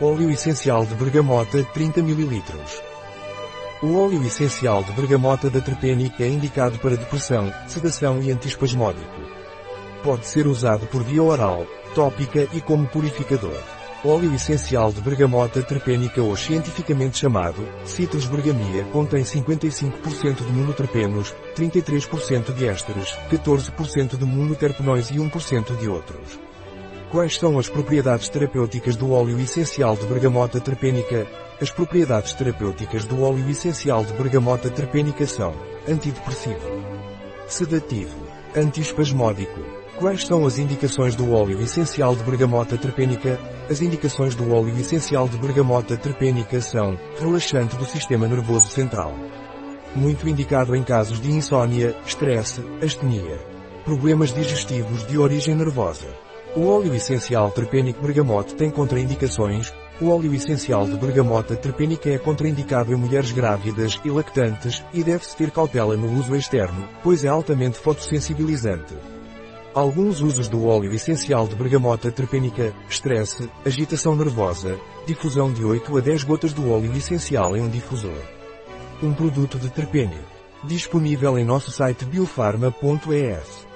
Óleo essencial de bergamota 30 ml. O óleo essencial de bergamota da terpênica é indicado para depressão, sedação e antiespasmódico. Pode ser usado por via oral, tópica e como purificador. Óleo essencial de bergamota terpênica ou cientificamente chamado Citrus bergamia contém 55% de monoterpenos, 33% de ésteres, 14% de monoterpenóis e 1% de outros. Quais são as propriedades terapêuticas do óleo essencial de bergamota terpênica? As propriedades terapêuticas do óleo essencial de bergamota terpênica são antidepressivo, sedativo, antiespasmódico. Quais são as indicações do óleo essencial de bergamota terpênica? As indicações do óleo essencial de bergamota terpênica são relaxante do sistema nervoso central. Muito indicado em casos de insônia, estresse, astenia, problemas digestivos de origem nervosa. O óleo essencial terpênico bergamota tem contraindicações. O óleo essencial de bergamota terpênica é contraindicado em mulheres grávidas e lactantes e deve-se ter cautela no uso externo, pois é altamente fotossensibilizante. Alguns usos do óleo essencial de bergamota terpênica, estresse, agitação nervosa, difusão de 8 a 10 gotas do óleo essencial em um difusor. Um produto de terpênico. Disponível em nosso site biofarma.es.